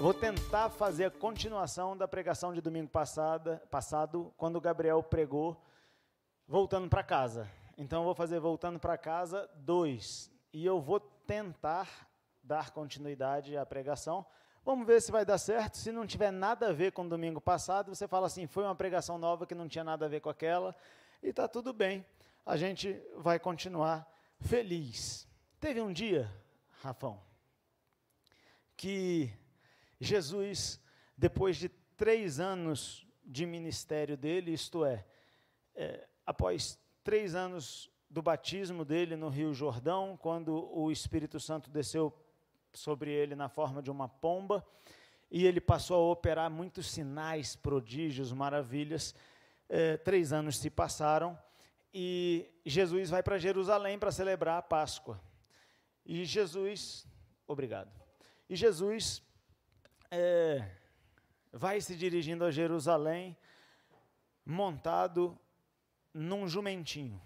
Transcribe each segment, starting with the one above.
Vou tentar fazer a continuação da pregação de domingo passada, passado, quando o Gabriel pregou voltando para casa. Então, eu vou fazer voltando para casa dois. E eu vou tentar dar continuidade à pregação. Vamos ver se vai dar certo. Se não tiver nada a ver com domingo passado, você fala assim: foi uma pregação nova que não tinha nada a ver com aquela. E está tudo bem. A gente vai continuar feliz. Teve um dia, Rafão, que Jesus, depois de três anos de ministério dele, isto é, é após três anos do batismo dele no Rio Jordão, quando o Espírito Santo desceu sobre ele na forma de uma pomba, e ele passou a operar muitos sinais, prodígios, maravilhas. É, três anos se passaram e Jesus vai para Jerusalém para celebrar a Páscoa. E Jesus, obrigado. E Jesus é, vai se dirigindo a Jerusalém montado num jumentinho.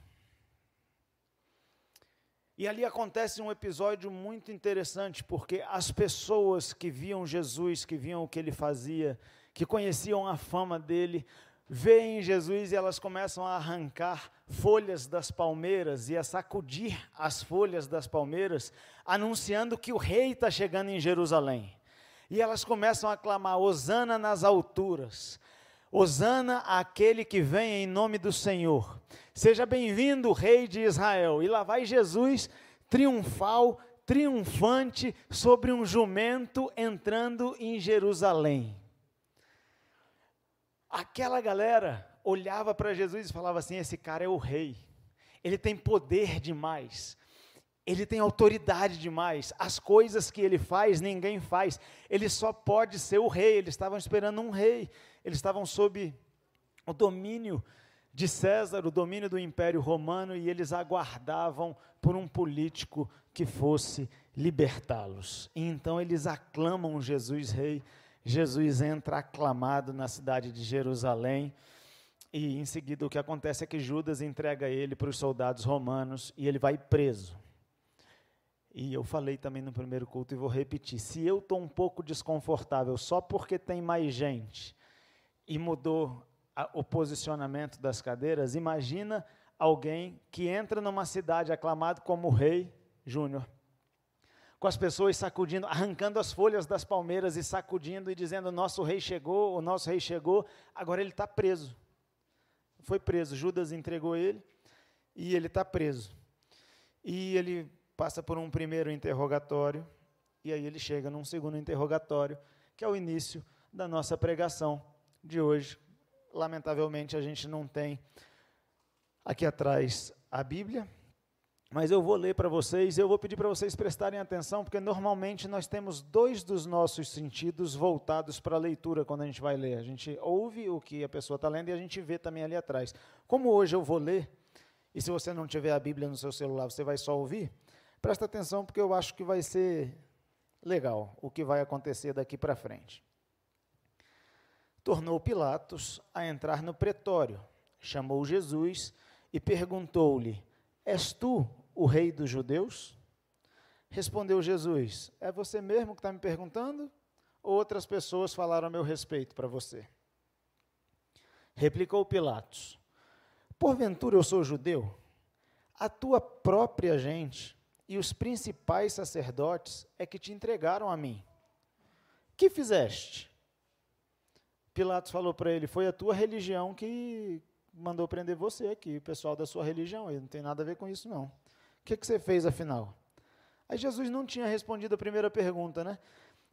E ali acontece um episódio muito interessante, porque as pessoas que viam Jesus, que viam o que ele fazia, que conheciam a fama dele, veem Jesus e elas começam a arrancar folhas das palmeiras e a sacudir as folhas das palmeiras, anunciando que o rei está chegando em Jerusalém. E elas começam a clamar: Hosana nas alturas, Hosana àquele que vem em nome do Senhor. Seja bem-vindo, Rei de Israel. E lá vai Jesus, triunfal, triunfante, sobre um jumento entrando em Jerusalém. Aquela galera olhava para Jesus e falava assim: esse cara é o rei, ele tem poder demais. Ele tem autoridade demais. As coisas que ele faz, ninguém faz. Ele só pode ser o rei. Eles estavam esperando um rei. Eles estavam sob o domínio de César, o domínio do Império Romano, e eles aguardavam por um político que fosse libertá-los. E então eles aclamam Jesus rei. Jesus entra aclamado na cidade de Jerusalém. E em seguida o que acontece é que Judas entrega ele para os soldados romanos e ele vai preso. E eu falei também no primeiro culto e vou repetir: se eu estou um pouco desconfortável só porque tem mais gente e mudou a, o posicionamento das cadeiras, imagina alguém que entra numa cidade aclamado como rei Júnior, com as pessoas sacudindo, arrancando as folhas das palmeiras e sacudindo e dizendo: Nosso rei chegou, o nosso rei chegou, agora ele está preso. Foi preso, Judas entregou ele e ele está preso. E ele passa por um primeiro interrogatório, e aí ele chega num segundo interrogatório, que é o início da nossa pregação de hoje. Lamentavelmente, a gente não tem aqui atrás a Bíblia, mas eu vou ler para vocês, eu vou pedir para vocês prestarem atenção, porque normalmente nós temos dois dos nossos sentidos voltados para a leitura quando a gente vai ler. A gente ouve o que a pessoa está lendo e a gente vê também ali atrás. Como hoje eu vou ler, e se você não tiver a Bíblia no seu celular, você vai só ouvir, Presta atenção porque eu acho que vai ser legal o que vai acontecer daqui para frente. Tornou Pilatos a entrar no pretório, chamou Jesus e perguntou-lhe: És tu o rei dos judeus? Respondeu Jesus: É você mesmo que está me perguntando? Ou outras pessoas falaram a meu respeito para você? Replicou Pilatos: Porventura eu sou judeu? A tua própria gente e os principais sacerdotes é que te entregaram a mim. Que fizeste? Pilatos falou para ele: Foi a tua religião que mandou prender você aqui, o pessoal da sua religião. Ele não tem nada a ver com isso, não. O que, que você fez afinal? Aí Jesus não tinha respondido a primeira pergunta, né?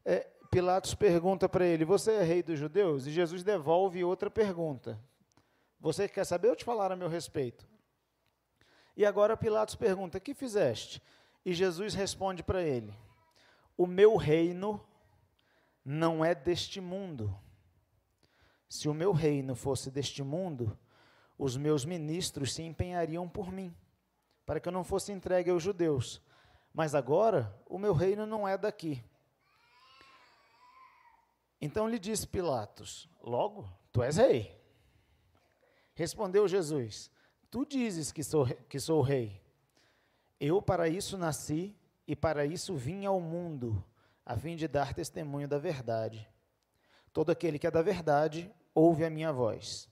É, Pilatos pergunta para ele: Você é rei dos judeus? E Jesus devolve outra pergunta: Você quer saber ou te falar a meu respeito? E agora Pilatos pergunta: Que fizeste? E Jesus responde para ele: O meu reino não é deste mundo. Se o meu reino fosse deste mundo, os meus ministros se empenhariam por mim, para que eu não fosse entregue aos judeus. Mas agora o meu reino não é daqui. Então lhe disse Pilatos: Logo, tu és rei. Respondeu Jesus: Tu dizes que sou, que sou rei. Eu para isso nasci e para isso vim ao mundo, a fim de dar testemunho da verdade. Todo aquele que é da verdade ouve a minha voz.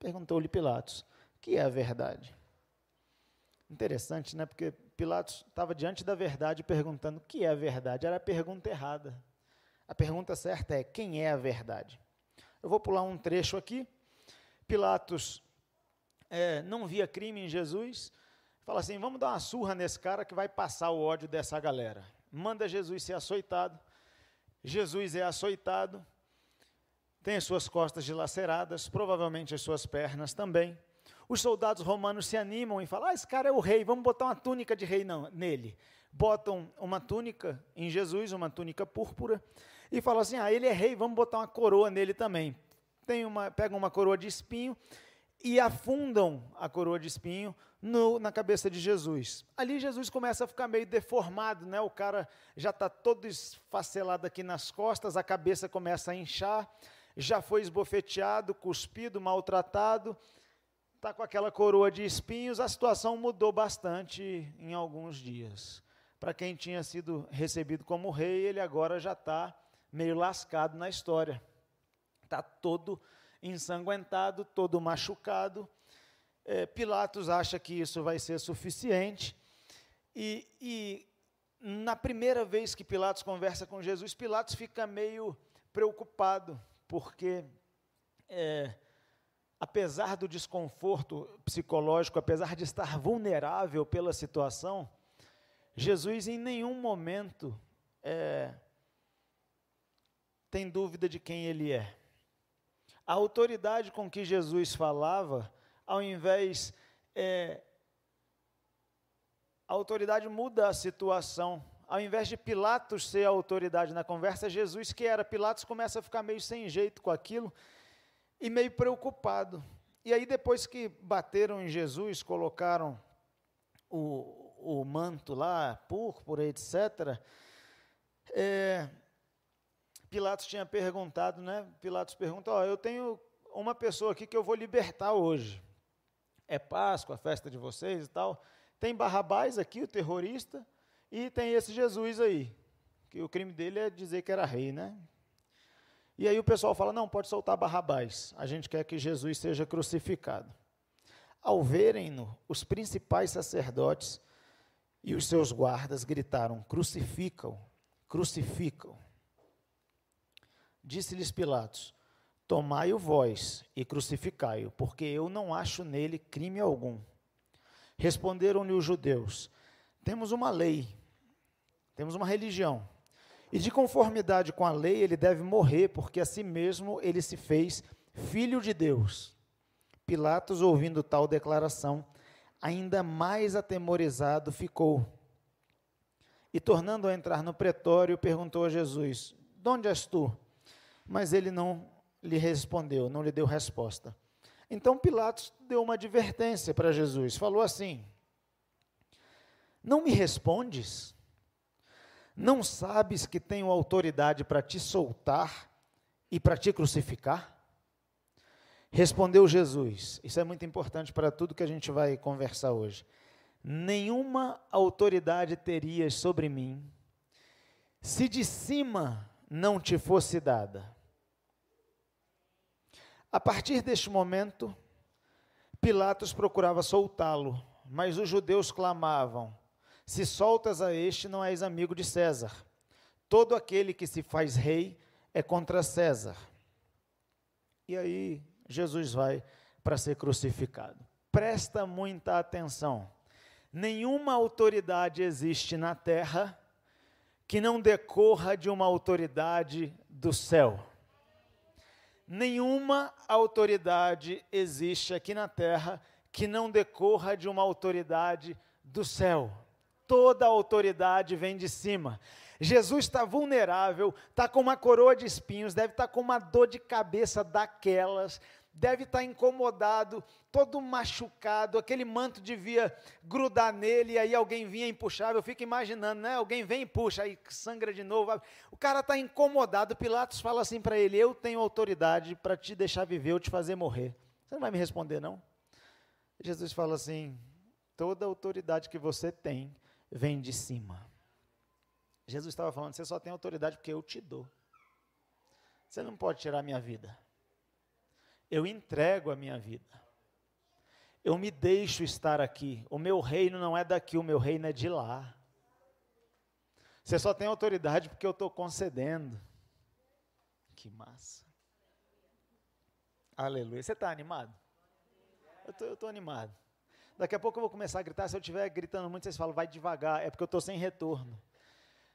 Perguntou-lhe Pilatos: Que é a verdade? Interessante, né? Porque Pilatos estava diante da verdade perguntando: O que é a verdade? Era a pergunta errada. A pergunta certa é: Quem é a verdade? Eu vou pular um trecho aqui. Pilatos é, não via crime em Jesus, fala assim: vamos dar uma surra nesse cara que vai passar o ódio dessa galera. Manda Jesus ser açoitado. Jesus é açoitado, tem as suas costas dilaceradas, provavelmente as suas pernas também. Os soldados romanos se animam e falam: ah, esse cara é o rei, vamos botar uma túnica de rei não, nele. Botam uma túnica em Jesus, uma túnica púrpura, e falam assim: ah, ele é rei, vamos botar uma coroa nele também. Tem uma, pegam uma coroa de espinho e afundam a coroa de espinho no, na cabeça de Jesus. Ali Jesus começa a ficar meio deformado, né? O cara já está todo esfacelado aqui nas costas, a cabeça começa a inchar, já foi esbofeteado, cuspido, maltratado, está com aquela coroa de espinhos, a situação mudou bastante em alguns dias. Para quem tinha sido recebido como rei, ele agora já está meio lascado na história. Está todo ensanguentado, todo machucado. É, Pilatos acha que isso vai ser suficiente. E, e na primeira vez que Pilatos conversa com Jesus, Pilatos fica meio preocupado, porque é, apesar do desconforto psicológico, apesar de estar vulnerável pela situação, Jesus em nenhum momento é, tem dúvida de quem ele é. A autoridade com que Jesus falava, ao invés. É, a autoridade muda a situação. Ao invés de Pilatos ser a autoridade na conversa, Jesus, que era Pilatos, começa a ficar meio sem jeito com aquilo e meio preocupado. E aí, depois que bateram em Jesus, colocaram o, o manto lá, púrpura, etc., é, Pilatos tinha perguntado, né? Pilatos pergunta: Ó, eu tenho uma pessoa aqui que eu vou libertar hoje. É Páscoa, a festa de vocês e tal. Tem Barrabás aqui, o terrorista, e tem esse Jesus aí, que o crime dele é dizer que era rei, né? E aí o pessoal fala: não, pode soltar Barrabás. A gente quer que Jesus seja crucificado. Ao verem-no, os principais sacerdotes e os seus guardas gritaram: crucificam, crucificam. Disse-lhes Pilatos: Tomai-o vós e crucificai-o, porque eu não acho nele crime algum. Responderam-lhe os judeus: Temos uma lei, temos uma religião, e de conformidade com a lei ele deve morrer, porque a si mesmo ele se fez filho de Deus. Pilatos, ouvindo tal declaração, ainda mais atemorizado ficou. E tornando a entrar no pretório, perguntou a Jesus: De onde és tu? mas ele não lhe respondeu, não lhe deu resposta. Então Pilatos deu uma advertência para Jesus, falou assim: Não me respondes? Não sabes que tenho autoridade para te soltar e para te crucificar? Respondeu Jesus, isso é muito importante para tudo que a gente vai conversar hoje. Nenhuma autoridade terias sobre mim, se de cima não te fosse dada. A partir deste momento, Pilatos procurava soltá-lo, mas os judeus clamavam: Se soltas a este, não és amigo de César. Todo aquele que se faz rei é contra César. E aí Jesus vai para ser crucificado. Presta muita atenção. Nenhuma autoridade existe na terra que não decorra de uma autoridade do céu. Nenhuma autoridade existe aqui na terra que não decorra de uma autoridade do céu. Toda autoridade vem de cima. Jesus está vulnerável, está com uma coroa de espinhos, deve estar tá com uma dor de cabeça daquelas, deve estar tá incomodado, todo machucado, aquele manto devia grudar nele, e aí alguém vinha e puxava, eu fico imaginando, né? Alguém vem e puxa, aí sangra de novo. O cara está incomodado, Pilatos fala assim para ele: Eu tenho autoridade para te deixar viver ou te fazer morrer. Você não vai me responder, não? Jesus fala assim: Toda autoridade que você tem vem de cima. Jesus estava falando: Você só tem autoridade porque eu te dou. Você não pode tirar a minha vida eu entrego a minha vida. Eu me deixo estar aqui. O meu reino não é daqui, o meu reino é de lá. Você só tem autoridade porque eu estou concedendo. Que massa. Aleluia. Você está animado? Eu estou animado. Daqui a pouco eu vou começar a gritar. Se eu estiver gritando muito, vocês falam, vai devagar. É porque eu estou sem retorno.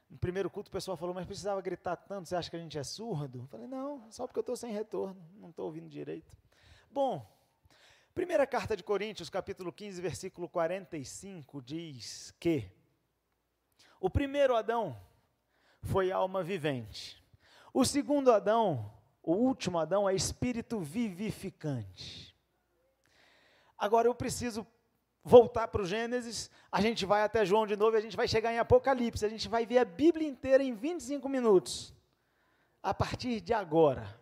No primeiro culto o pessoal falou, mas precisava gritar tanto, você acha que a gente é surdo? Eu falei, não, só porque eu estou sem retorno, não estou ouvindo direito. Bom, primeira carta de Coríntios, capítulo 15, versículo 45, diz que o primeiro Adão foi alma vivente. O segundo Adão, o último Adão, é espírito vivificante. Agora eu preciso voltar para o Gênesis, a gente vai até João de novo e a gente vai chegar em Apocalipse. A gente vai ver a Bíblia inteira em 25 minutos. A partir de agora.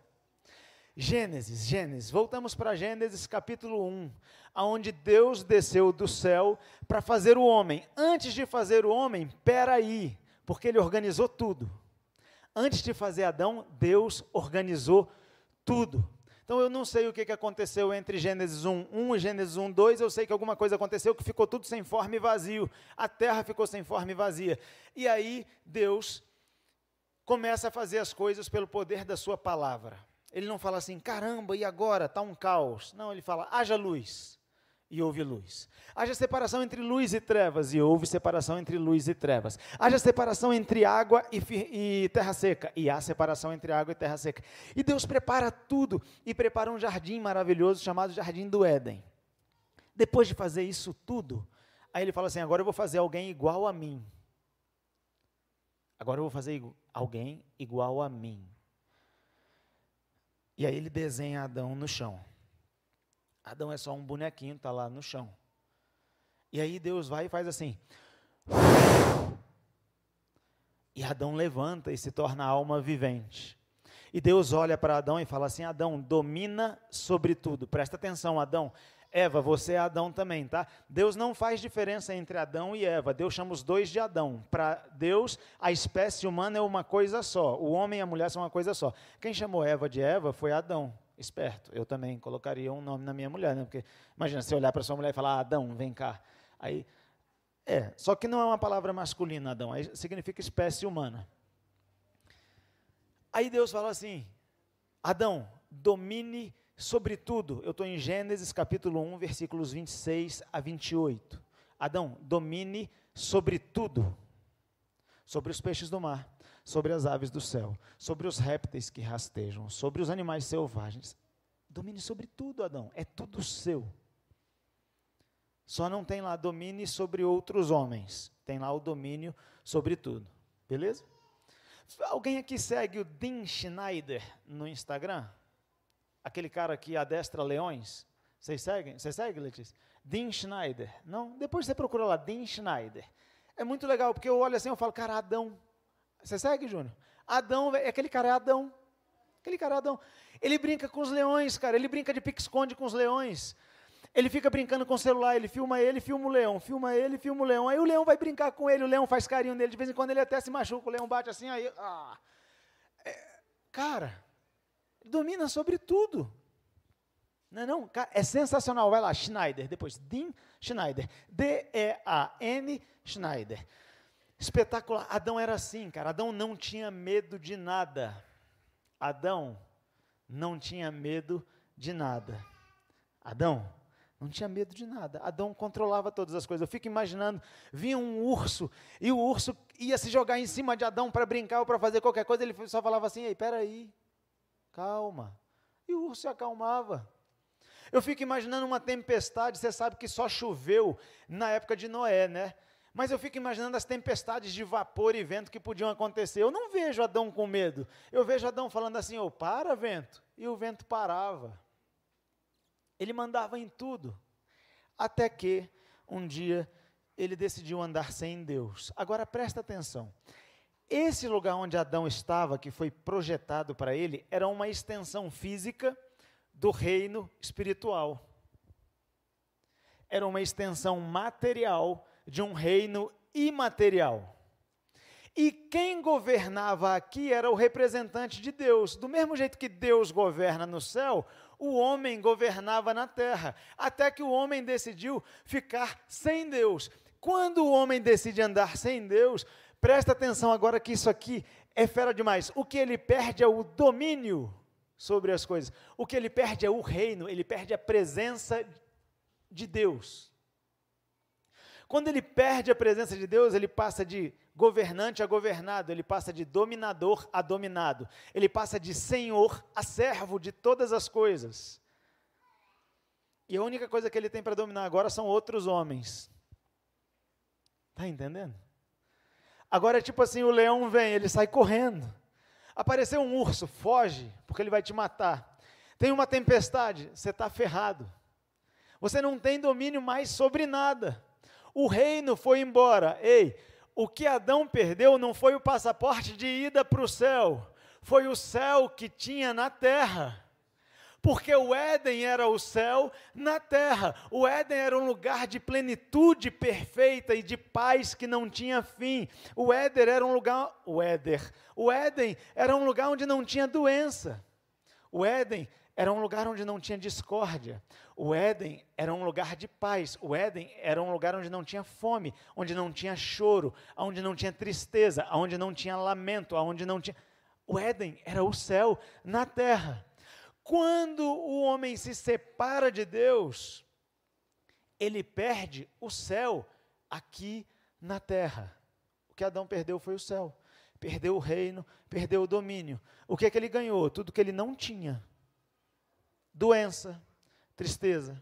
Gênesis, Gênesis. Voltamos para Gênesis capítulo 1, aonde Deus desceu do céu para fazer o homem. Antes de fazer o homem, peraí, porque ele organizou tudo. Antes de fazer Adão, Deus organizou tudo. Então eu não sei o que aconteceu entre Gênesis 1, 1 e Gênesis 1, 2, eu sei que alguma coisa aconteceu que ficou tudo sem forma e vazio. A terra ficou sem forma e vazia. E aí Deus começa a fazer as coisas pelo poder da sua palavra. Ele não fala assim, caramba, e agora? Está um caos. Não, ele fala, haja luz e houve luz. Haja separação entre luz e trevas, e houve separação entre luz e trevas. Haja separação entre água e, e, terra seca, e há separação entre água e terra seca. E Deus prepara tudo, e prepara um jardim maravilhoso chamado Jardim do Éden. Depois de fazer isso tudo, aí ele fala assim: agora eu vou fazer alguém igual a mim. Agora eu vou fazer alguém igual a mim. E aí ele desenha Adão no chão. Adão é só um bonequinho, está lá no chão. E aí Deus vai e faz assim. E Adão levanta e se torna alma vivente. E Deus olha para Adão e fala assim: Adão, domina sobre tudo. Presta atenção, Adão. Eva, você é Adão também, tá? Deus não faz diferença entre Adão e Eva. Deus chama os dois de Adão. Para Deus, a espécie humana é uma coisa só. O homem e a mulher são uma coisa só. Quem chamou Eva de Eva foi Adão esperto. Eu também colocaria um nome na minha mulher, né? Porque imagina você olhar para sua mulher e falar: Adão, vem cá. Aí é, só que não é uma palavra masculina, Adão, aí significa espécie humana. Aí Deus fala assim: Adão, domine sobre tudo. Eu estou em Gênesis capítulo 1, versículos 26 a 28. Adão, domine sobre tudo. Sobre os peixes do mar, sobre as aves do céu, sobre os répteis que rastejam, sobre os animais selvagens. Domine sobre tudo, Adão, é tudo seu. Só não tem lá domine sobre outros homens, tem lá o domínio sobre tudo. Beleza? Alguém aqui segue o Dean Schneider no Instagram? Aquele cara que adestra leões? Vocês seguem? Você segue, Letícia? Dean Schneider. Não? Depois você procura lá, Dean Schneider. É muito legal, porque eu olho assim e falo, cara, Adão, você segue, Júnior? Adão, é aquele cara é Adão. Aquele cara é Adão. Ele brinca com os leões, cara. Ele brinca de pique-esconde com os leões. Ele fica brincando com o celular, ele filma ele, filma o leão, filma ele, filma o leão. Aí o leão vai brincar com ele, o leão faz carinho nele. De vez em quando ele até se machuca, o leão bate assim, aí. Ah. É, cara, domina sobre tudo. Não é não? É sensacional. Vai lá, Schneider, depois Dean Schneider. D-E-A-N Schneider. Espetacular. Adão era assim, cara. Adão não tinha medo de nada. Adão não tinha medo de nada. Adão não tinha medo de nada. Adão controlava todas as coisas. Eu fico imaginando, vinha um urso e o urso ia se jogar em cima de Adão para brincar ou para fazer qualquer coisa. Ele só falava assim: "Ei, peraí, calma". E o urso se acalmava. Eu fico imaginando uma tempestade. Você sabe que só choveu na época de Noé, né? Mas eu fico imaginando as tempestades de vapor e vento que podiam acontecer. Eu não vejo Adão com medo. Eu vejo Adão falando assim: "Oh, para, vento". E o vento parava. Ele mandava em tudo. Até que um dia ele decidiu andar sem Deus. Agora presta atenção. Esse lugar onde Adão estava, que foi projetado para ele, era uma extensão física do reino espiritual. Era uma extensão material de um reino imaterial. E quem governava aqui era o representante de Deus. Do mesmo jeito que Deus governa no céu, o homem governava na terra. Até que o homem decidiu ficar sem Deus. Quando o homem decide andar sem Deus, presta atenção agora que isso aqui é fera demais. O que ele perde é o domínio sobre as coisas. O que ele perde é o reino, ele perde a presença de Deus. Quando ele perde a presença de Deus, ele passa de governante a governado, ele passa de dominador a dominado, ele passa de senhor a servo de todas as coisas. E a única coisa que ele tem para dominar agora são outros homens. Está entendendo? Agora é tipo assim: o leão vem, ele sai correndo. Apareceu um urso, foge, porque ele vai te matar. Tem uma tempestade, você está ferrado. Você não tem domínio mais sobre nada. O reino foi embora. Ei, o que Adão perdeu não foi o passaporte de ida para o céu, foi o céu que tinha na terra porque o Éden era o céu na terra. O Éden era um lugar de plenitude perfeita e de paz que não tinha fim. O Éden era um lugar, o Éder, o Éden era um lugar onde não tinha doença. O Éden era um lugar onde não tinha discórdia. O Éden era um lugar de paz. O Éden era um lugar onde não tinha fome, onde não tinha choro, onde não tinha tristeza, onde não tinha lamento, onde não tinha. O Éden era o céu na terra. Quando o homem se separa de Deus, ele perde o céu aqui na terra. O que Adão perdeu foi o céu. Perdeu o reino, perdeu o domínio. O que é que ele ganhou? Tudo que ele não tinha: doença, tristeza,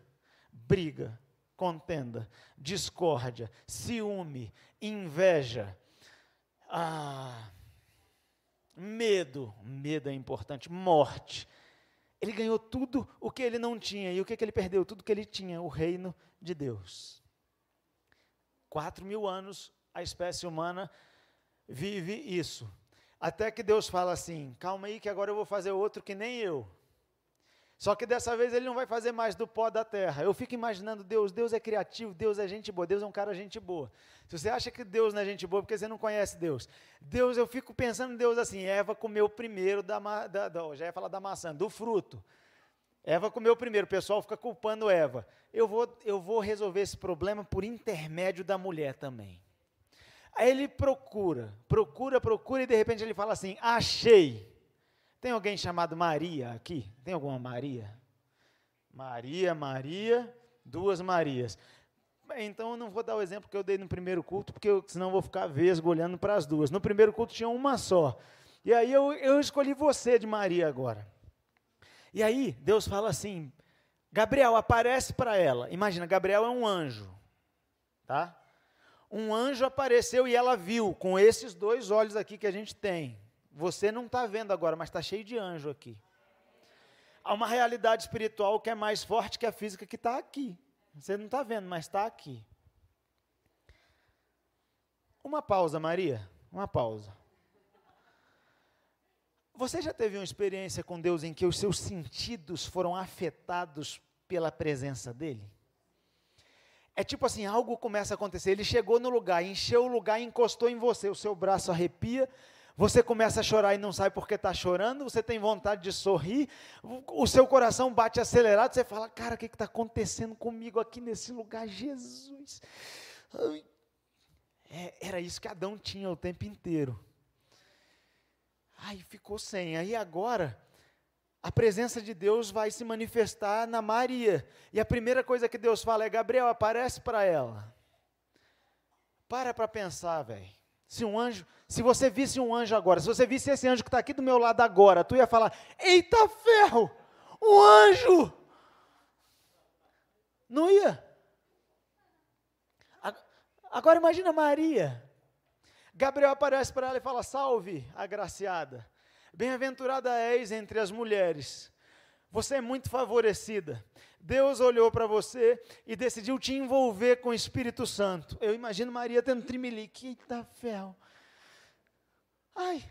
briga, contenda, discórdia, ciúme, inveja, ah, medo. Medo é importante. Morte ele ganhou tudo o que ele não tinha. E o que, que ele perdeu? Tudo que ele tinha, o reino de Deus. Quatro mil anos a espécie humana vive isso. Até que Deus fala assim: calma aí, que agora eu vou fazer outro que nem eu. Só que dessa vez ele não vai fazer mais do pó da terra. Eu fico imaginando Deus, Deus é criativo, Deus é gente boa, Deus é um cara gente boa. Se você acha que Deus não é gente boa, porque você não conhece Deus. Deus, eu fico pensando em Deus assim, Eva comeu primeiro da, da, da já ia falar da maçã, do fruto. Eva comeu primeiro, o pessoal fica culpando Eva. Eu vou, eu vou resolver esse problema por intermédio da mulher também. Aí ele procura, procura, procura e de repente ele fala assim: achei. Tem alguém chamado Maria aqui? Tem alguma Maria? Maria, Maria, duas Marias. Então eu não vou dar o exemplo que eu dei no primeiro culto, porque eu, senão eu vou ficar vesgo olhando para as duas. No primeiro culto tinha uma só. E aí eu, eu escolhi você de Maria agora. E aí Deus fala assim: Gabriel, aparece para ela. Imagina, Gabriel é um anjo, tá? Um anjo apareceu e ela viu com esses dois olhos aqui que a gente tem. Você não está vendo agora, mas está cheio de anjo aqui. Há uma realidade espiritual que é mais forte que a física que está aqui. Você não está vendo, mas está aqui. Uma pausa, Maria. Uma pausa. Você já teve uma experiência com Deus em que os seus sentidos foram afetados pela presença dEle? É tipo assim, algo começa a acontecer. Ele chegou no lugar, encheu o lugar, encostou em você, o seu braço arrepia, você começa a chorar e não sabe por que está chorando, você tem vontade de sorrir, o seu coração bate acelerado, você fala, cara, o que está acontecendo comigo aqui nesse lugar, Jesus? É, era isso que Adão tinha o tempo inteiro. Aí ficou sem. Aí agora, a presença de Deus vai se manifestar na Maria. E a primeira coisa que Deus fala é: Gabriel, aparece para ela. Para para pensar, velho. Se um anjo, se você visse um anjo agora, se você visse esse anjo que está aqui do meu lado agora, tu ia falar: Eita ferro, um anjo! Não ia. Agora imagina Maria. Gabriel aparece para ela e fala: Salve, agraciada. Bem-aventurada és entre as mulheres. Você é muito favorecida. Deus olhou para você e decidiu te envolver com o Espírito Santo. Eu imagino Maria tendo trimelique. Eita ferro. Ai.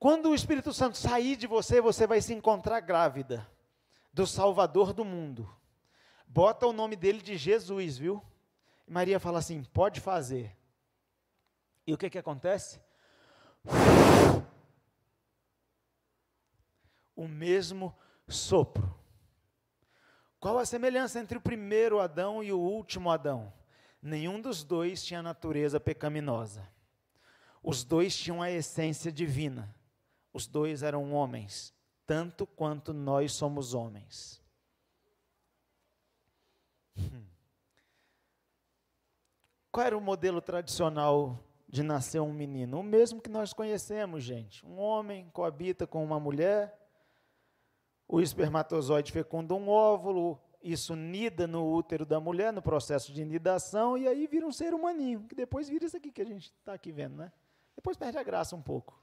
Quando o Espírito Santo sair de você, você vai se encontrar grávida do Salvador do mundo. Bota o nome dele de Jesus, viu? Maria fala assim: pode fazer. E o que, que acontece? O mesmo sopro. Qual a semelhança entre o primeiro Adão e o último Adão? Nenhum dos dois tinha natureza pecaminosa. Os dois tinham a essência divina. Os dois eram homens, tanto quanto nós somos homens. Hum. Qual era o modelo tradicional de nascer um menino? O mesmo que nós conhecemos, gente. Um homem coabita com uma mulher, o espermatozoide fecunda um óvulo, isso nida no útero da mulher, no processo de nidação, e aí vira um ser humaninho, que depois vira isso aqui que a gente está aqui vendo, né? Depois perde a graça um pouco.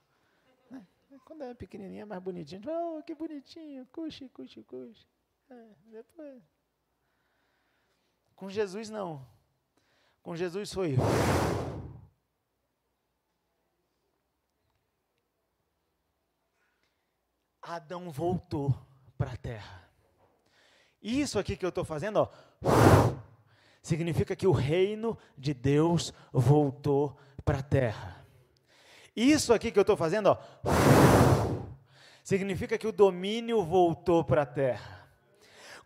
Né? Quando é pequenininha, é mais bonitinho, oh, que bonitinho, cuxe, cuxe, cuxe. É, depois... Com Jesus, não. Com Jesus foi. Adão voltou para a terra. Isso aqui que eu estou fazendo, ó, significa que o reino de Deus voltou para a terra. Isso aqui que eu estou fazendo, ó, significa que o domínio voltou para a terra.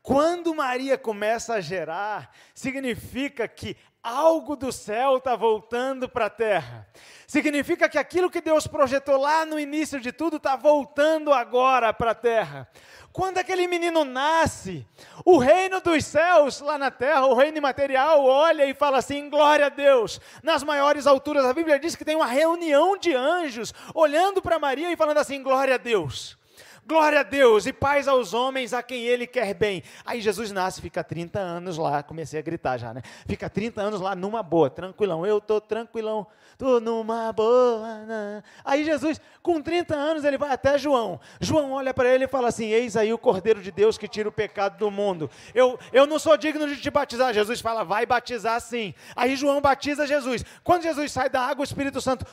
Quando Maria começa a gerar, significa que algo do céu está voltando para a terra. Significa que aquilo que Deus projetou lá no início de tudo está voltando agora para a terra. Quando aquele menino nasce, o reino dos céus lá na terra, o reino imaterial, olha e fala assim: glória a Deus. Nas maiores alturas, a Bíblia diz que tem uma reunião de anjos olhando para Maria e falando assim: glória a Deus. Glória a Deus e paz aos homens a quem ele quer bem. Aí Jesus nasce, fica 30 anos lá, comecei a gritar já, né? Fica 30 anos lá numa boa, tranquilão. Eu tô tranquilão, tô numa boa. Né? Aí Jesus, com 30 anos, ele vai até João. João olha para ele e fala assim: Eis aí o Cordeiro de Deus que tira o pecado do mundo. Eu, eu não sou digno de te batizar. Jesus fala: Vai batizar sim. Aí João batiza Jesus. Quando Jesus sai da água, o Espírito Santo.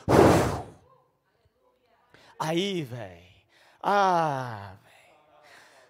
Aí, velho ah,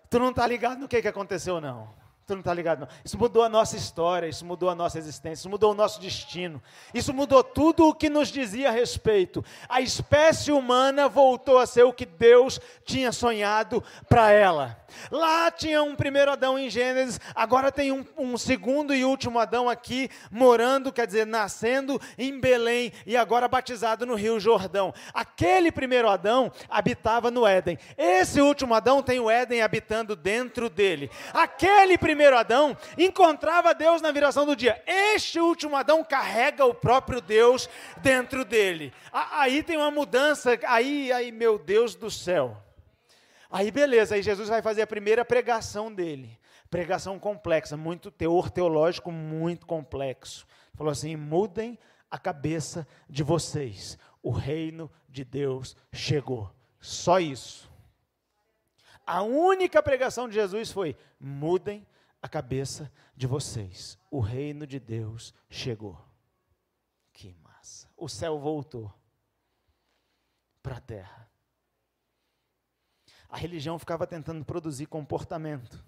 tu não está ligado no que, que aconteceu, não. Tu não está ligado, não. Isso mudou a nossa história, isso mudou a nossa existência, isso mudou o nosso destino. Isso mudou tudo o que nos dizia a respeito. A espécie humana voltou a ser o que Deus tinha sonhado para ela. Lá tinha um primeiro Adão em Gênesis, agora tem um, um, segundo e último Adão aqui, morando, quer dizer, nascendo em Belém e agora batizado no Rio Jordão. Aquele primeiro Adão habitava no Éden. Esse último Adão tem o Éden habitando dentro dele. Aquele primeiro primeiro Adão encontrava Deus na viração do dia. Este último Adão carrega o próprio Deus dentro dele. Aí tem uma mudança, aí, aí, meu Deus do céu. Aí beleza, aí Jesus vai fazer a primeira pregação dele. Pregação complexa, muito teor teológico muito complexo. Falou assim: mudem a cabeça de vocês. O reino de Deus chegou. Só isso. A única pregação de Jesus foi: mudem a cabeça de vocês. O reino de Deus chegou. Que massa. O céu voltou para a terra. A religião ficava tentando produzir comportamento.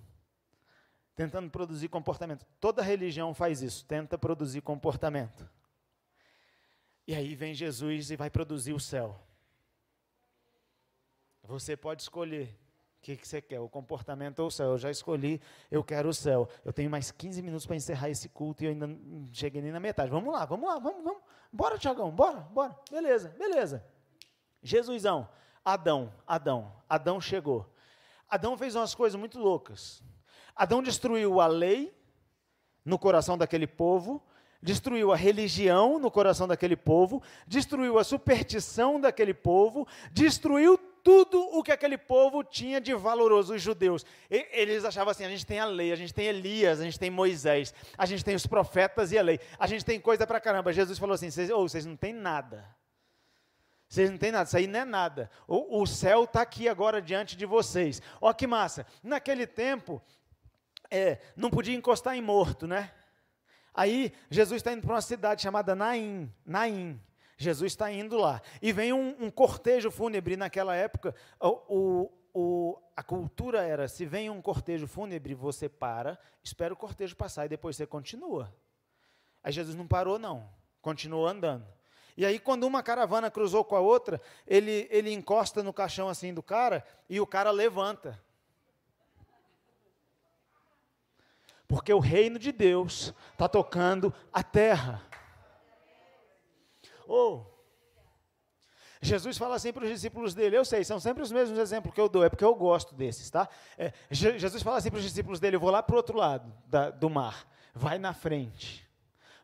Tentando produzir comportamento. Toda religião faz isso, tenta produzir comportamento. E aí vem Jesus e vai produzir o céu. Você pode escolher o que, que você quer? O comportamento ou o céu? Eu já escolhi, eu quero o céu. Eu tenho mais 15 minutos para encerrar esse culto e eu ainda não cheguei nem na metade. Vamos lá, vamos lá, vamos, vamos. Bora, Tiagão, bora, bora. Beleza, beleza. Jesusão, Adão, Adão, Adão chegou. Adão fez umas coisas muito loucas. Adão destruiu a lei no coração daquele povo, destruiu a religião no coração daquele povo, destruiu a superstição daquele povo, destruiu tudo o que aquele povo tinha de valoroso, os judeus. E, eles achavam assim: a gente tem a lei, a gente tem Elias, a gente tem Moisés, a gente tem os profetas e a lei, a gente tem coisa pra caramba. Jesus falou assim: vocês, oh, vocês não têm nada. Vocês não têm nada, isso aí não é nada. O, o céu está aqui agora diante de vocês. Olha que massa. Naquele tempo, é, não podia encostar em morto, né? Aí Jesus está indo para uma cidade chamada Naim. Naim. Jesus está indo lá. E vem um, um, cortejo fúnebre naquela época. O, o, a cultura era: se vem um cortejo fúnebre, você para, espera o cortejo passar e depois você continua. Aí Jesus não parou, não. Continuou andando. E aí, quando uma caravana cruzou com a outra, ele, ele encosta no caixão assim do cara e o cara levanta. Porque o reino de Deus está tocando a terra. Ou, oh, Jesus fala assim para os discípulos dele, eu sei, são sempre os mesmos exemplos que eu dou, é porque eu gosto desses, tá? É, Jesus fala assim para os discípulos dele, eu vou lá para o outro lado da, do mar, vai na frente.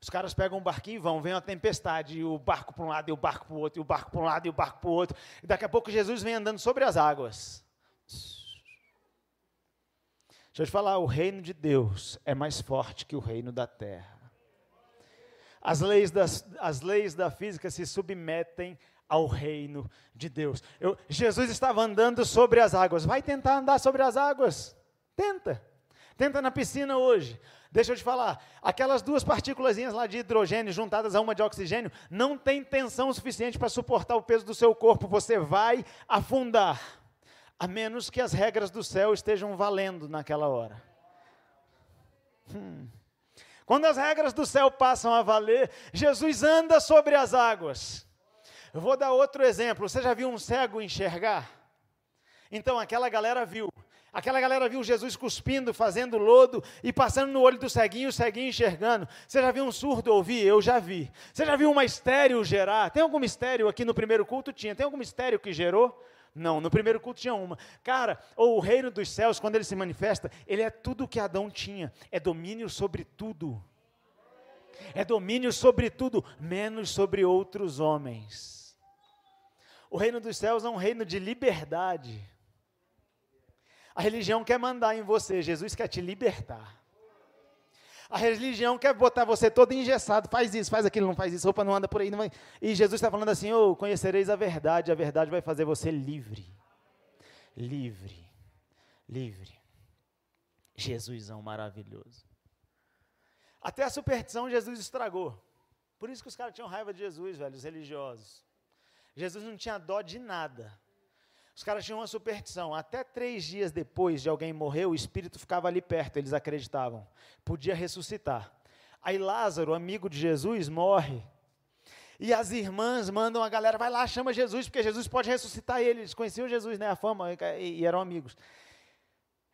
Os caras pegam um barquinho e vão, vem uma tempestade, e o barco para um lado, e o barco para o outro, e o barco para um lado, e o barco para o outro. E daqui a pouco Jesus vem andando sobre as águas. Deixa eu te falar, o reino de Deus é mais forte que o reino da terra. As leis, das, as leis da física se submetem ao reino de Deus. Eu, Jesus estava andando sobre as águas. Vai tentar andar sobre as águas? Tenta. Tenta na piscina hoje. Deixa eu te falar, aquelas duas partículas lá de hidrogênio juntadas a uma de oxigênio não tem tensão suficiente para suportar o peso do seu corpo, você vai afundar, a menos que as regras do céu estejam valendo naquela hora. Hum. Quando as regras do céu passam a valer, Jesus anda sobre as águas. Eu vou dar outro exemplo. Você já viu um cego enxergar? Então aquela galera viu. Aquela galera viu Jesus cuspindo, fazendo lodo e passando no olho do ceguinho, o ceguinho enxergando. Você já viu um surdo ouvir? Eu já vi. Você já viu uma estéreo gerar? Tem algum mistério aqui no primeiro culto? Tinha. Tem algum mistério que gerou? Não, no primeiro culto tinha uma. Cara, o reino dos céus, quando ele se manifesta, ele é tudo o que Adão tinha. É domínio sobre tudo. É domínio sobre tudo, menos sobre outros homens. O reino dos céus é um reino de liberdade. A religião quer mandar em você, Jesus quer te libertar. A religião quer botar você todo engessado, faz isso, faz aquilo, não faz isso, roupa não anda por aí. Não vai. E Jesus está falando assim: oh, conhecereis a verdade, a verdade vai fazer você livre. Livre. Livre. Jesusão maravilhoso. Até a superstição Jesus estragou. Por isso que os caras tinham raiva de Jesus, velho, os religiosos. Jesus não tinha dó de nada. Os caras tinham uma superstição. Até três dias depois de alguém morrer, o espírito ficava ali perto, eles acreditavam. Podia ressuscitar. Aí Lázaro, amigo de Jesus, morre. E as irmãs mandam a galera, vai lá, chama Jesus, porque Jesus pode ressuscitar ele. Eles conheciam Jesus, né? A fama, e, e eram amigos.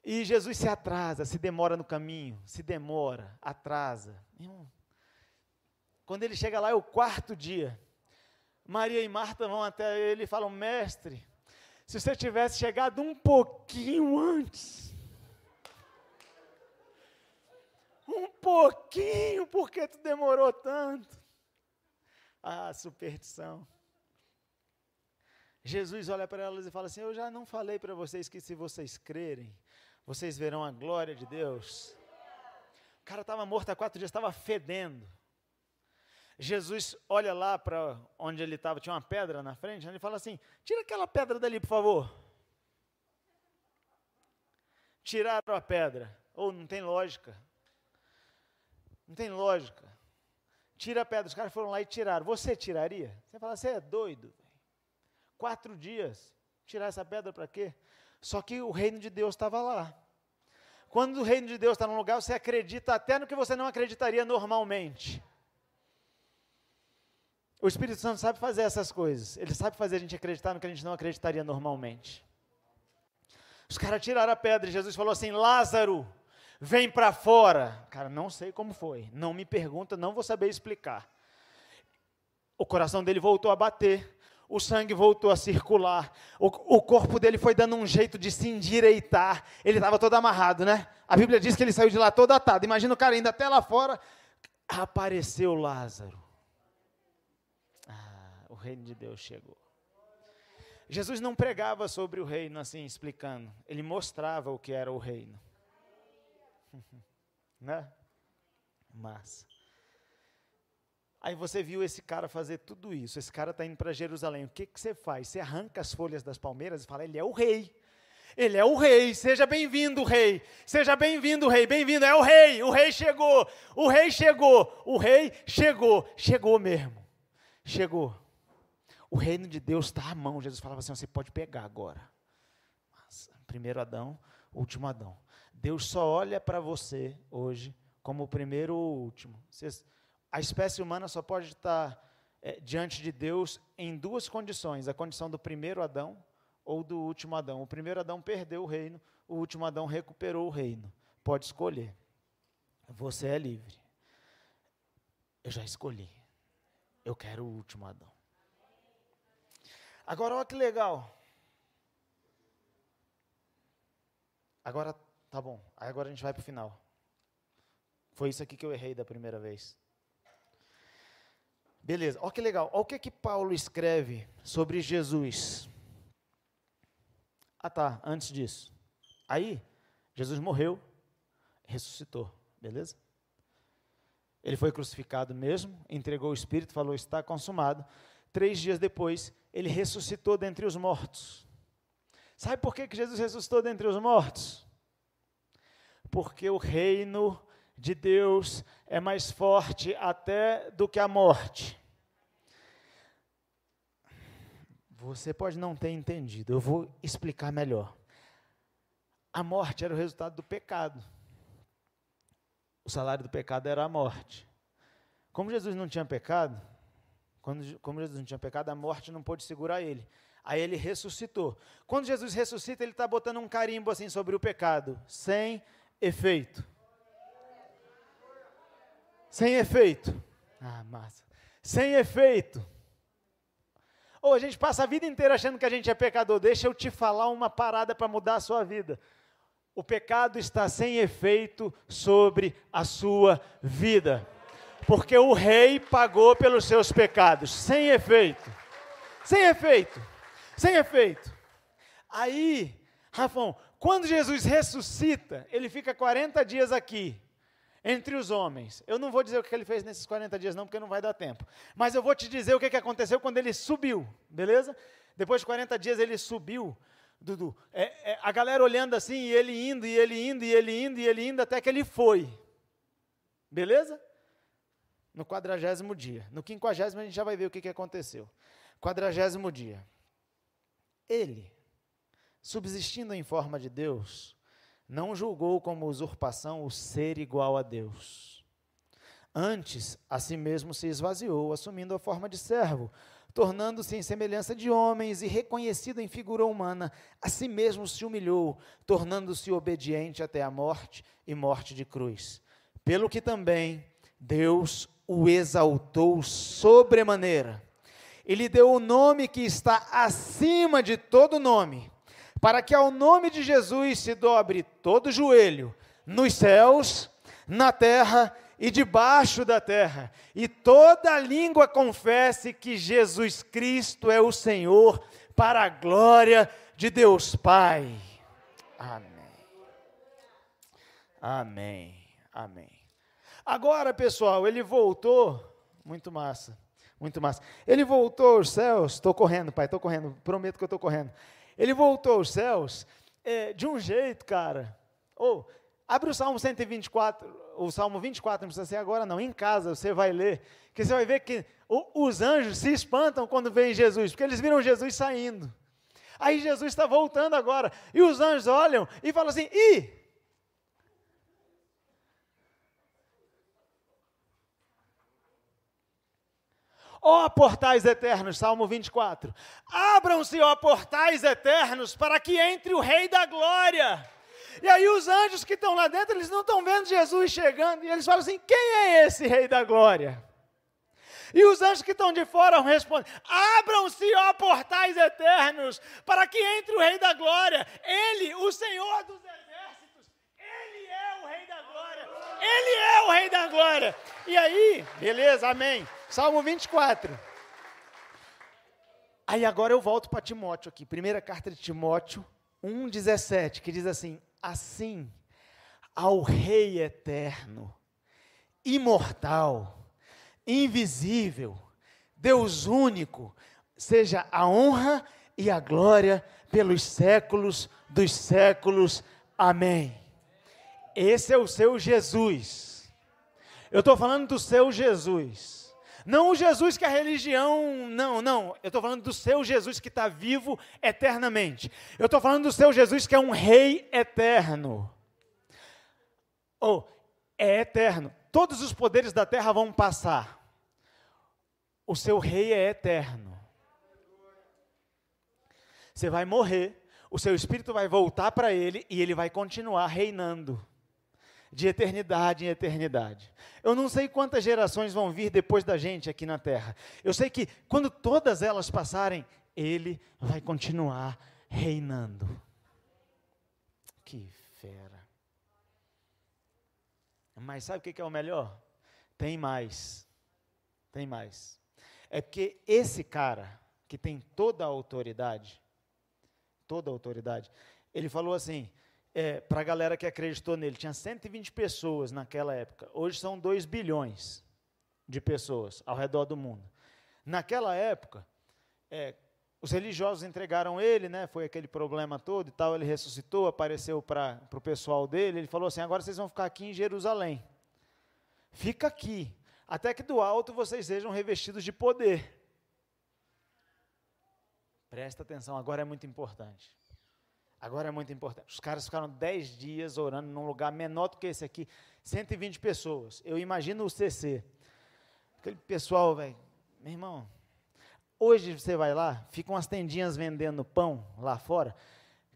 E Jesus se atrasa, se demora no caminho, se demora, atrasa. Quando ele chega lá, é o quarto dia. Maria e Marta vão até ele e falam: Mestre, se você tivesse chegado um pouquinho antes. Um pouquinho, porque tu demorou tanto? Ah, superstição. Jesus olha para elas e fala assim: Eu já não falei para vocês que se vocês crerem, vocês verão a glória de Deus. O cara estava morto há quatro dias, estava fedendo. Jesus olha lá para onde ele estava, tinha uma pedra na frente, ele fala assim: tira aquela pedra dali, por favor. Tiraram a pedra. Ou oh, não tem lógica. Não tem lógica. Tira a pedra. Os caras foram lá e tiraram. Você tiraria? Você fala, você é doido. Quatro dias. Tirar essa pedra para quê? Só que o reino de Deus estava lá. Quando o reino de Deus está num lugar, você acredita até no que você não acreditaria normalmente. O Espírito Santo sabe fazer essas coisas. Ele sabe fazer a gente acreditar no que a gente não acreditaria normalmente. Os caras tiraram a pedra e Jesus falou assim: Lázaro, vem para fora. Cara, não sei como foi. Não me pergunta, não vou saber explicar. O coração dele voltou a bater. O sangue voltou a circular. O, o corpo dele foi dando um jeito de se endireitar. Ele estava todo amarrado, né? A Bíblia diz que ele saiu de lá todo atado. Imagina o cara indo até lá fora. Apareceu Lázaro reino de Deus chegou. Jesus não pregava sobre o reino assim, explicando. Ele mostrava o que era o reino. né? Massa. Aí você viu esse cara fazer tudo isso. Esse cara está indo para Jerusalém. O que, que você faz? Você arranca as folhas das palmeiras e fala: Ele é o rei. Ele é o rei. Seja bem-vindo, rei. Seja bem-vindo, rei. Bem-vindo. É o rei. O rei chegou. O rei chegou. O rei chegou. Chegou mesmo. Chegou. O reino de Deus está à mão. Jesus falava assim: Você pode pegar agora. Mas, primeiro Adão, último Adão. Deus só olha para você hoje como o primeiro ou último. Vocês a espécie humana só pode estar é, diante de Deus em duas condições: a condição do primeiro Adão ou do último Adão. O primeiro Adão perdeu o reino, o último Adão recuperou o reino. Pode escolher. Você é livre. Eu já escolhi. Eu quero o último Adão. Agora, olha que legal. Agora, tá bom. Agora a gente vai para o final. Foi isso aqui que eu errei da primeira vez. Beleza, olha que legal. Olha o que, que Paulo escreve sobre Jesus. Ah tá, antes disso. Aí, Jesus morreu, ressuscitou, beleza? Ele foi crucificado mesmo, entregou o Espírito, falou: está consumado. Três dias depois, ele ressuscitou dentre os mortos. Sabe por que, Jesus ressuscitou dentre os mortos? Porque o reino de Deus é mais forte até do que a morte. Você pode não ter entendido, eu vou explicar melhor. A morte era o resultado do pecado. O salário do pecado era a morte. Como Jesus não tinha pecado, quando, como Jesus não tinha pecado, a morte não pôde segurar ele. Aí ele ressuscitou. Quando Jesus ressuscita, ele está botando um carimbo assim sobre o pecado, sem efeito. Sem efeito. Ah, massa. Sem efeito. Ou a gente passa a vida inteira achando que a gente é pecador. Deixa eu te falar uma parada para mudar a sua vida. O pecado está sem efeito sobre a sua vida. Porque o rei pagou pelos seus pecados. Sem efeito. Sem efeito. Sem efeito. Aí, Rafão, quando Jesus ressuscita, ele fica 40 dias aqui entre os homens. Eu não vou dizer o que ele fez nesses 40 dias, não, porque não vai dar tempo. Mas eu vou te dizer o que aconteceu quando ele subiu, beleza? Depois de 40 dias ele subiu, Dudu. É, é, a galera olhando assim, e ele indo, e ele indo, e ele indo, e ele indo, até que ele foi. Beleza? No quadragésimo dia. No quinquagésimo a gente já vai ver o que, que aconteceu. Quadragésimo dia. Ele, subsistindo em forma de Deus, não julgou como usurpação o ser igual a Deus. Antes, a si mesmo se esvaziou, assumindo a forma de servo, tornando-se em semelhança de homens e reconhecido em figura humana, a si mesmo se humilhou, tornando-se obediente até a morte e morte de cruz. Pelo que também Deus o exaltou sobremaneira e lhe deu o nome que está acima de todo nome para que ao nome de Jesus se dobre todo joelho, nos céus, na terra e debaixo da terra, e toda língua confesse que Jesus Cristo é o Senhor, para a glória de Deus Pai. Amém. Amém. Amém. Agora, pessoal, ele voltou, muito massa, muito massa. Ele voltou aos céus, estou correndo, pai, estou correndo, prometo que eu estou correndo. Ele voltou aos céus é, de um jeito, cara. Ou, abre o Salmo 124, o Salmo 24, não precisa ser agora não, em casa você vai ler, que você vai ver que os anjos se espantam quando veem Jesus, porque eles viram Jesus saindo. Aí Jesus está voltando agora, e os anjos olham e falam assim: ih, Ó portais eternos, Salmo 24. Abram-se, ó portais eternos, para que entre o Rei da Glória. E aí os anjos que estão lá dentro, eles não estão vendo Jesus chegando, e eles falam assim: quem é esse Rei da Glória? E os anjos que estão de fora respondem: Abram-se, ó portais eternos, para que entre o Rei da Glória, Ele, o Senhor dos Exércitos, Ele é o Rei da Glória, Ele é o Rei da Glória. E aí, beleza, amém. Salmo 24. Aí agora eu volto para Timóteo aqui, primeira carta de Timóteo 1,17, que diz assim: Assim, ao Rei eterno, imortal, invisível, Deus único, seja a honra e a glória pelos séculos dos séculos. Amém. Esse é o seu Jesus. Eu estou falando do seu Jesus. Não o Jesus que a religião. Não, não. Eu estou falando do seu Jesus que está vivo eternamente. Eu estou falando do seu Jesus que é um rei eterno. Ou, oh, é eterno. Todos os poderes da terra vão passar. O seu rei é eterno. Você vai morrer, o seu espírito vai voltar para ele e ele vai continuar reinando de eternidade em eternidade. Eu não sei quantas gerações vão vir depois da gente aqui na terra. Eu sei que quando todas elas passarem, ele vai continuar reinando. Que fera. Mas sabe o que é o melhor? Tem mais. Tem mais. É porque esse cara, que tem toda a autoridade, toda a autoridade, ele falou assim: é, para a galera que acreditou nele. Tinha 120 pessoas naquela época. Hoje são 2 bilhões de pessoas ao redor do mundo. Naquela época, é, os religiosos entregaram ele, né, foi aquele problema todo e tal. Ele ressuscitou, apareceu para o pessoal dele. Ele falou assim: agora vocês vão ficar aqui em Jerusalém. Fica aqui, até que do alto vocês sejam revestidos de poder. Presta atenção, agora é muito importante. Agora é muito importante. Os caras ficaram 10 dias orando num lugar menor do que esse aqui, 120 pessoas. Eu imagino o CC. Aquele pessoal, velho, meu irmão, hoje você vai lá, ficam umas tendinhas vendendo pão lá fora,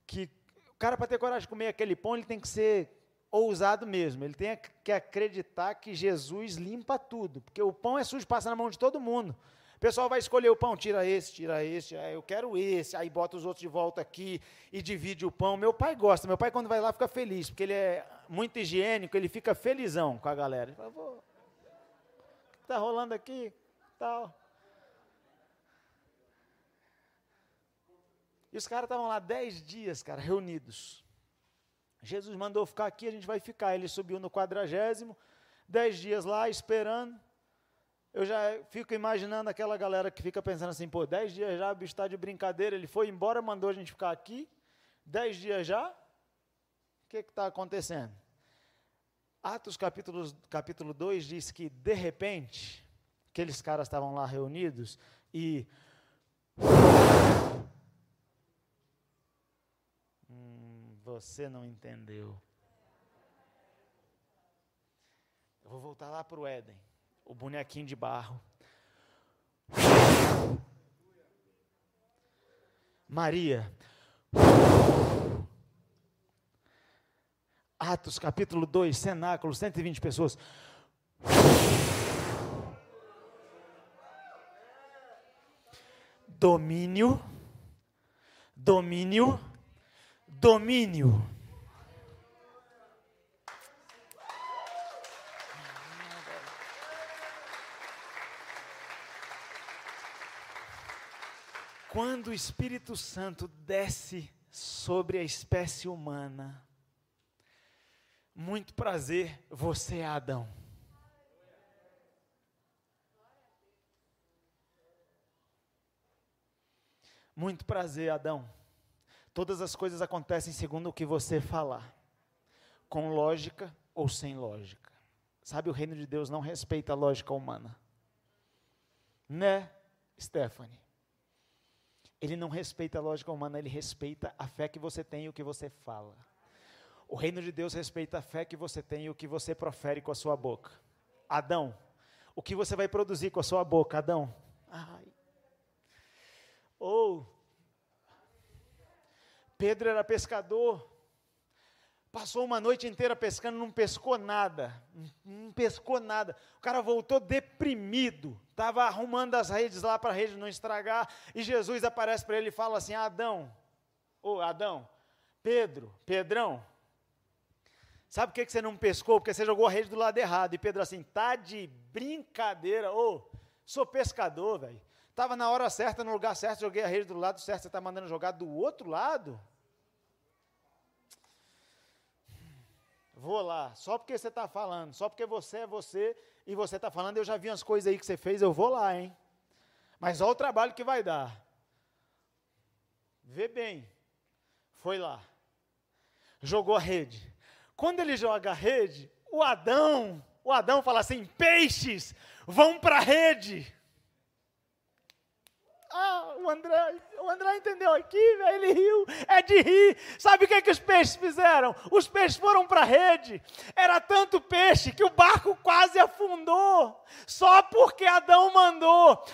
que o cara para ter coragem de comer aquele pão, ele tem que ser ousado mesmo. Ele tem que acreditar que Jesus limpa tudo, porque o pão é sujo, passa na mão de todo mundo. O pessoal vai escolher o pão, tira esse, tira esse, ah, eu quero esse, aí bota os outros de volta aqui e divide o pão. Meu pai gosta, meu pai quando vai lá fica feliz, porque ele é muito higiênico, ele fica felizão com a galera. Ele fala, o que está rolando aqui? Tal. E os caras estavam lá dez dias, cara, reunidos. Jesus mandou ficar aqui, a gente vai ficar. Ele subiu no quadragésimo, dez dias lá esperando. Eu já fico imaginando aquela galera que fica pensando assim, pô, dez dias já, o bicho está de brincadeira, ele foi embora, mandou a gente ficar aqui, dez dias já, o que está acontecendo? Atos capítulo, capítulo 2 diz que, de repente, aqueles caras estavam lá reunidos e. Hum, você não entendeu. Eu vou voltar lá para o Éden o bonequinho de barro. Maria. Atos capítulo 2, cenáculo, 120 pessoas. Domínio, domínio, domínio. Quando o Espírito Santo desce sobre a espécie humana, muito prazer, você é Adão. Muito prazer, Adão. Todas as coisas acontecem segundo o que você falar, com lógica ou sem lógica. Sabe, o reino de Deus não respeita a lógica humana. Né, Stephanie? Ele não respeita a lógica humana, ele respeita a fé que você tem e o que você fala. O reino de Deus respeita a fé que você tem e o que você profere com a sua boca. Adão, o que você vai produzir com a sua boca, Adão? Ai. Ou, Pedro era pescador, Passou uma noite inteira pescando, não pescou nada. Não pescou nada. O cara voltou deprimido. Estava arrumando as redes lá para a rede não estragar. E Jesus aparece para ele e fala assim: Adão, ô Adão, Pedro, Pedrão, sabe por que, que você não pescou? Porque você jogou a rede do lado errado. E Pedro assim, tá de brincadeira. Ô, sou pescador, velho. Estava na hora certa, no lugar certo, joguei a rede do lado certo, você está mandando jogar do outro lado? Vou lá, só porque você está falando, só porque você é você e você está falando, eu já vi umas coisas aí que você fez, eu vou lá, hein? Mas olha o trabalho que vai dar. Vê bem. Foi lá. Jogou a rede. Quando ele joga a rede, o Adão, o Adão fala assim: peixes, vão para a rede. Ah, o André, o André entendeu aqui, ele riu, é de rir. Sabe o que, é que os peixes fizeram? Os peixes foram para a rede. Era tanto peixe que o barco quase afundou, só porque Adão mandou.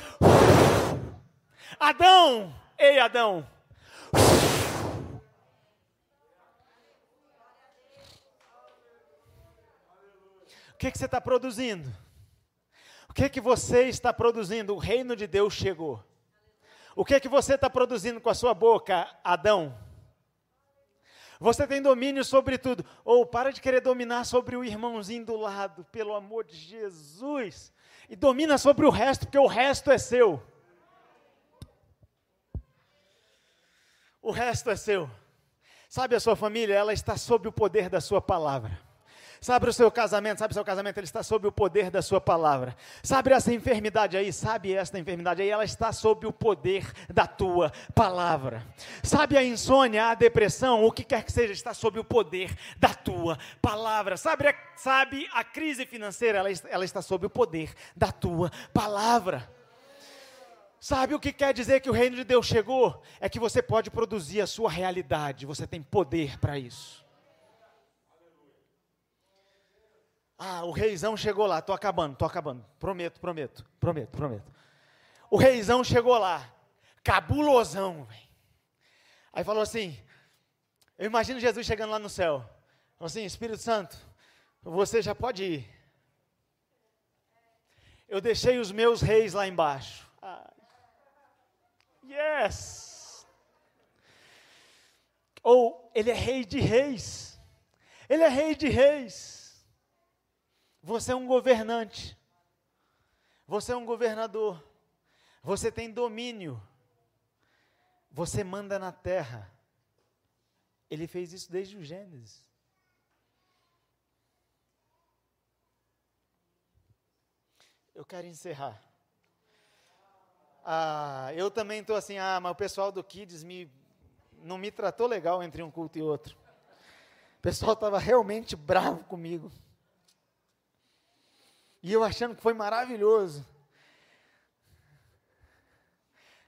Adão, ei Adão. O que, que você está produzindo? O que, que você está produzindo? O reino de Deus chegou. O que é que você está produzindo com a sua boca, Adão? Você tem domínio sobre tudo. Ou para de querer dominar sobre o irmãozinho do lado, pelo amor de Jesus. E domina sobre o resto, porque o resto é seu. O resto é seu. Sabe a sua família? Ela está sob o poder da sua palavra. Sabe o seu casamento, sabe o seu casamento, ele está sob o poder da sua palavra. Sabe essa enfermidade aí, sabe esta enfermidade aí, ela está sob o poder da tua palavra. Sabe a insônia, a depressão, o que quer que seja, está sob o poder da tua palavra. Sabe, sabe a crise financeira, ela, ela está sob o poder da tua palavra. Sabe o que quer dizer que o reino de Deus chegou? É que você pode produzir a sua realidade, você tem poder para isso. Ah, o reizão chegou lá, estou acabando, estou acabando. Prometo, prometo, prometo, prometo. O reizão chegou lá, cabulosão. Aí falou assim: Eu imagino Jesus chegando lá no céu. Falou assim: Espírito Santo, você já pode ir. Eu deixei os meus reis lá embaixo. Ah, yes! Ou ele é rei de reis. Ele é rei de reis. Você é um governante. Você é um governador. Você tem domínio. Você manda na terra. Ele fez isso desde o Gênesis. Eu quero encerrar. Ah, eu também estou assim, ah, mas o pessoal do Kids me, não me tratou legal entre um culto e outro. O pessoal estava realmente bravo comigo. E eu achando que foi maravilhoso.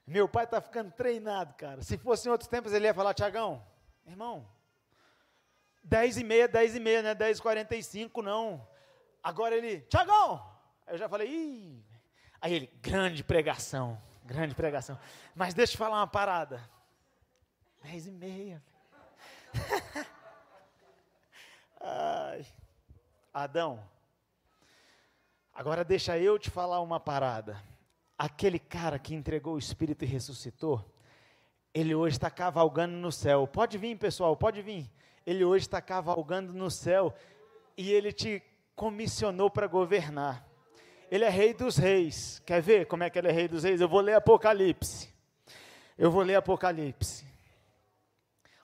Meu pai está ficando treinado, cara. Se fosse em outros tempos, ele ia falar, Tiagão, irmão, 10 e meia, 10 e meia, não é 10 e 45, não. Agora ele, Tiagão! Eu já falei, Ih. Aí ele, grande pregação, grande pregação. Mas deixa eu falar uma parada. 10 e meia. Ai. Adão, Agora deixa eu te falar uma parada. Aquele cara que entregou o Espírito e ressuscitou, ele hoje está cavalgando no céu. Pode vir, pessoal, pode vir. Ele hoje está cavalgando no céu e ele te comissionou para governar. Ele é rei dos reis. Quer ver como é que ele é rei dos reis? Eu vou ler Apocalipse. Eu vou ler Apocalipse.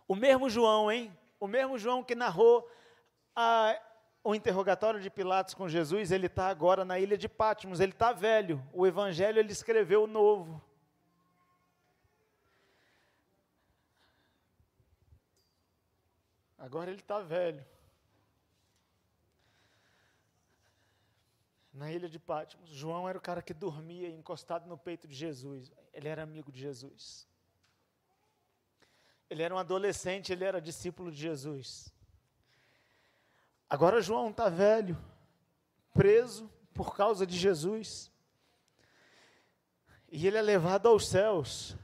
O mesmo João, hein? O mesmo João que narrou a o interrogatório de Pilatos com Jesus, ele está agora na ilha de Patmos, ele está velho, o evangelho ele escreveu novo. Agora ele está velho. Na ilha de Patmos, João era o cara que dormia encostado no peito de Jesus. Ele era amigo de Jesus. Ele era um adolescente, ele era discípulo de Jesus. Agora João está velho, preso por causa de Jesus. E ele é levado aos céus.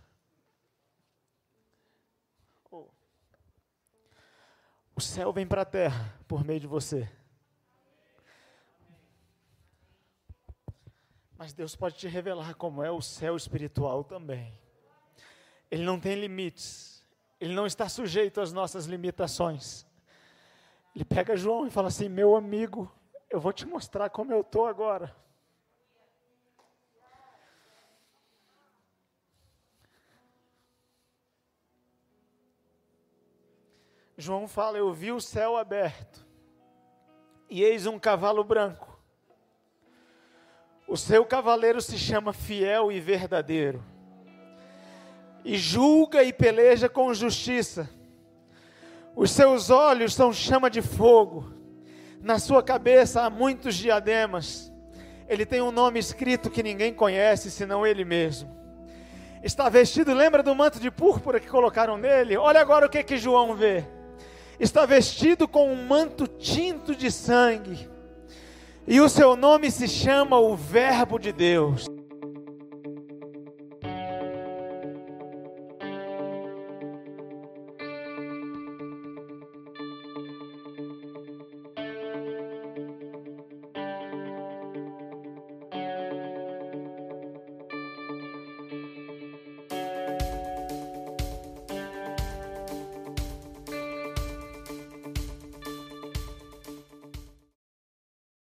O céu vem para a terra por meio de você. Mas Deus pode te revelar como é o céu espiritual também. Ele não tem limites. Ele não está sujeito às nossas limitações. Ele pega João e fala assim: Meu amigo, eu vou te mostrar como eu estou agora. João fala: Eu vi o céu aberto, e eis um cavalo branco. O seu cavaleiro se chama Fiel e Verdadeiro, e julga e peleja com justiça os seus olhos são chama de fogo, na sua cabeça há muitos diademas. Ele tem um nome escrito que ninguém conhece senão ele mesmo. Está vestido, lembra do manto de púrpura que colocaram nele? Olha agora o que que João vê está vestido com um manto tinto de sangue, e o seu nome se chama o Verbo de Deus.